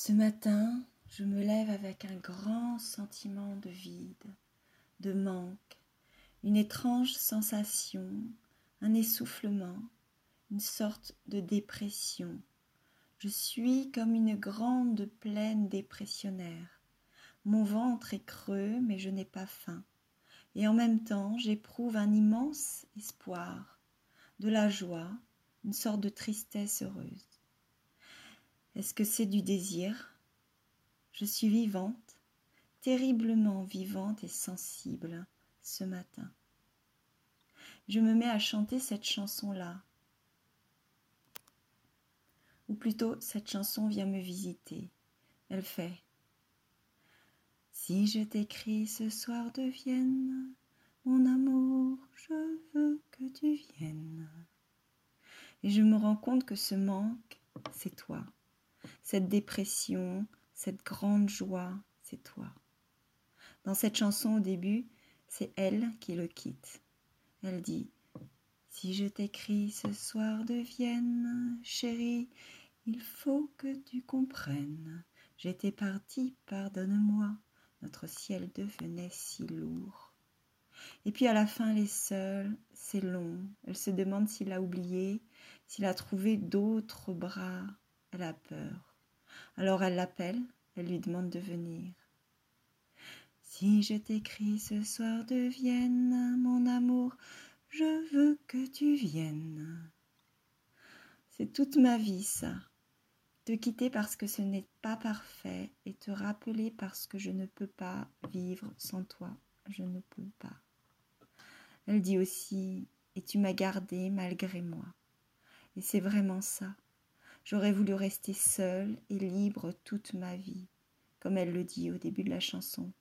Ce matin, je me lève avec un grand sentiment de vide, de manque, une étrange sensation, un essoufflement, une sorte de dépression. Je suis comme une grande plaine dépressionnaire. Mon ventre est creux, mais je n'ai pas faim. Et en même temps, j'éprouve un immense espoir, de la joie, une sorte de tristesse heureuse. Est-ce que c'est du désir? Je suis vivante, terriblement vivante et sensible ce matin. Je me mets à chanter cette chanson-là. Ou plutôt, cette chanson vient me visiter. Elle fait Si je t'écris ce soir de Vienne, mon amour, je veux que tu viennes. Et je me rends compte que ce manque, c'est toi. Cette dépression, cette grande joie, c'est toi. Dans cette chanson au début, c'est elle qui le quitte. Elle dit Si je t'écris ce soir de Vienne, chérie, il faut que tu comprennes. J'étais partie, pardonne-moi, notre ciel devenait si lourd. Et puis à la fin, elle est seule, c'est long. Elle se demande s'il a oublié, s'il a trouvé d'autres bras. Elle a peur. Alors elle l'appelle, elle lui demande de venir. Si je t'écris ce soir de Vienne, mon amour, je veux que tu viennes. C'est toute ma vie, ça. Te quitter parce que ce n'est pas parfait et te rappeler parce que je ne peux pas vivre sans toi. Je ne peux pas. Elle dit aussi Et tu m'as gardé malgré moi. Et c'est vraiment ça. J'aurais voulu rester seule et libre toute ma vie, comme elle le dit au début de la chanson.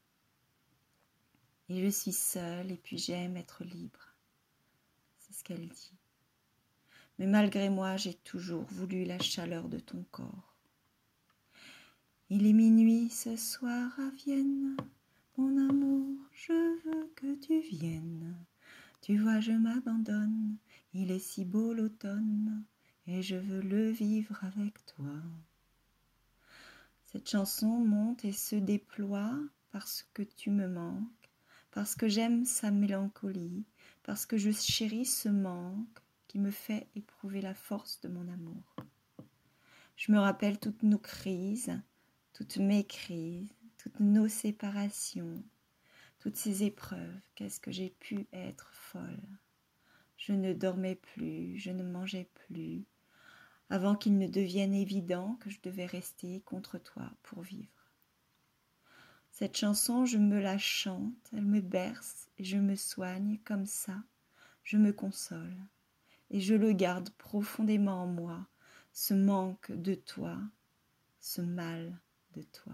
Et je suis seule et puis j'aime être libre. C'est ce qu'elle dit. Mais malgré moi, j'ai toujours voulu la chaleur de ton corps. Il est minuit ce soir à Vienne, mon amour, je veux que tu viennes. Tu vois, je m'abandonne, il est si beau l'automne, et je veux le vivre avec toi. Cette chanson monte et se déploie parce que tu me manques, parce que j'aime sa mélancolie, parce que je chéris ce manque qui me fait éprouver la force de mon amour. Je me rappelle toutes nos crises, toutes mes crises, toutes nos séparations, toutes ces épreuves, qu'est-ce que j'ai pu être folle. Je ne dormais plus, je ne mangeais plus, avant qu'il ne devienne évident que je devais rester contre toi pour vivre. Cette chanson, je me la chante, elle me berce et je me soigne comme ça, je me console et je le garde profondément en moi, ce manque de toi, ce mal de toi.